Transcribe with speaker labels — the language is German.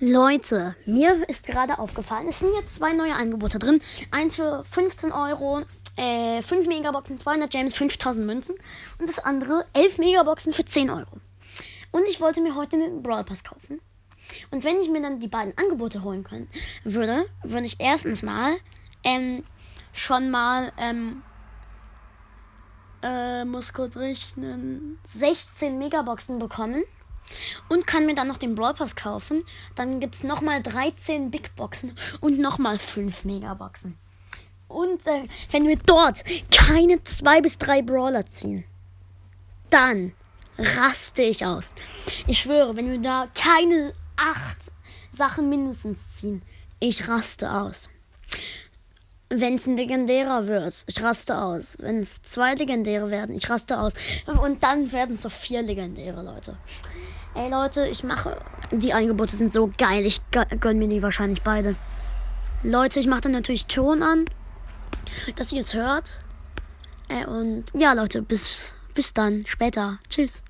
Speaker 1: Leute, mir ist gerade aufgefallen, es sind jetzt zwei neue Angebote drin. Eins für 15 Euro, äh, 5 Megaboxen, 200 Gems, 5000 Münzen. Und das andere 11 Megaboxen für 10 Euro. Und ich wollte mir heute den Brawl Pass kaufen. Und wenn ich mir dann die beiden Angebote holen können, würde, würde ich erstens mal ähm, schon mal, ähm, äh, muss kurz rechnen, 16 Megaboxen bekommen und kann mir dann noch den Brawl Pass kaufen. Dann gibt es nochmal 13 Big Boxen und nochmal 5 Megaboxen. Und äh, wenn wir dort keine 2 bis 3 Brawler ziehen, dann raste ich aus. Ich schwöre, wenn wir da keine 8 Sachen mindestens ziehen, ich raste aus. Wenn es ein legendärer wird, ich raste aus. Wenn es zwei legendäre werden, ich raste aus. Und dann werden es so vier legendäre, Leute. Ey Leute, ich mache. Die Angebote sind so geil. Ich gönn mir die wahrscheinlich beide. Leute, ich mache dann natürlich Ton an, dass ihr es hört. Äh, und ja, Leute, bis, bis dann. Später. Tschüss.